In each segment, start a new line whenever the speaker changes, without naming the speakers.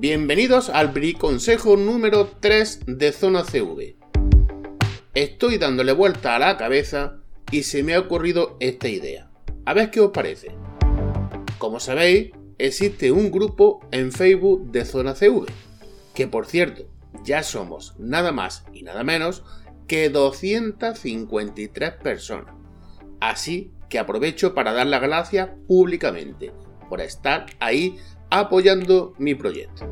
Bienvenidos al consejo número 3 de Zona CV. Estoy dándole vuelta a la cabeza y se me ha ocurrido esta idea. A ver qué os parece. Como sabéis, existe un grupo en Facebook de Zona CV, que por cierto, ya somos nada más y nada menos que 253 personas. Así que aprovecho para dar las gracias públicamente por estar ahí apoyando mi proyecto.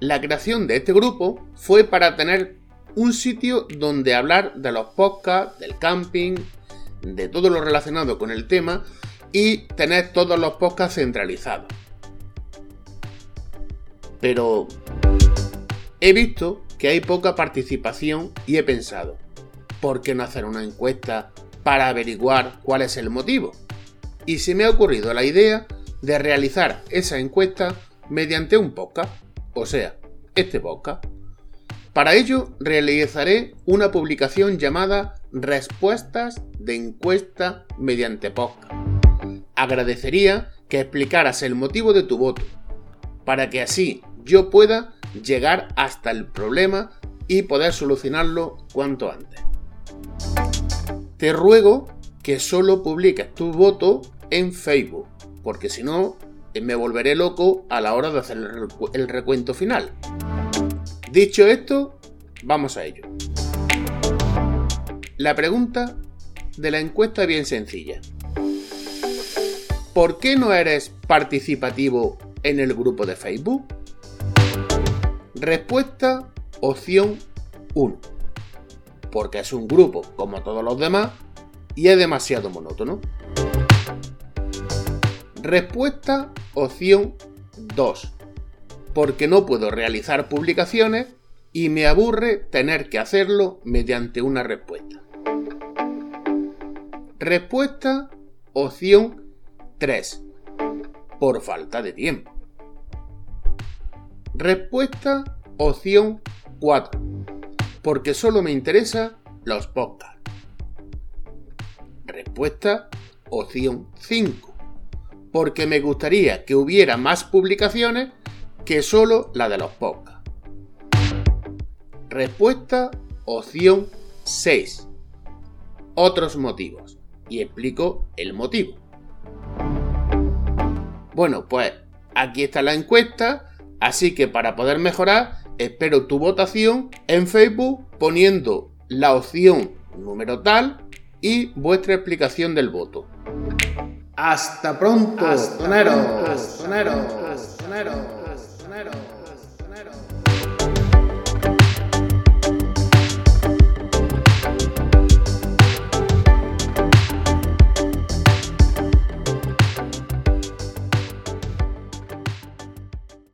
La creación de este grupo fue para tener un sitio donde hablar de los podcasts, del camping, de todo lo relacionado con el tema y tener todos los podcasts centralizados. Pero he visto que hay poca participación y he pensado, ¿por qué no hacer una encuesta para averiguar cuál es el motivo? Y se me ha ocurrido la idea de realizar esa encuesta mediante un podcast, o sea, este podcast. Para ello realizaré una publicación llamada Respuestas de encuesta mediante podcast. Agradecería que explicaras el motivo de tu voto, para que así yo pueda llegar hasta el problema y poder solucionarlo cuanto antes. Te ruego que solo publiques tu voto en Facebook, porque si no, me volveré loco a la hora de hacer el recuento final. Dicho esto, vamos a ello. La pregunta de la encuesta es bien sencilla. ¿Por qué no eres participativo en el grupo de Facebook? Respuesta opción 1. Porque es un grupo como todos los demás y es demasiado monótono. Respuesta opción 2. Porque no puedo realizar publicaciones y me aburre tener que hacerlo mediante una respuesta. Respuesta opción 3. Por falta de tiempo. Respuesta opción 4. Porque solo me interesa los podcasts. Respuesta opción 5 porque me gustaría que hubiera más publicaciones que solo la de los podcasts. Respuesta opción 6. Otros motivos. Y explico el motivo. Bueno, pues aquí está la encuesta, así que para poder mejorar, espero tu votación en Facebook poniendo la opción número tal y vuestra explicación del voto. Hasta pronto, Hasta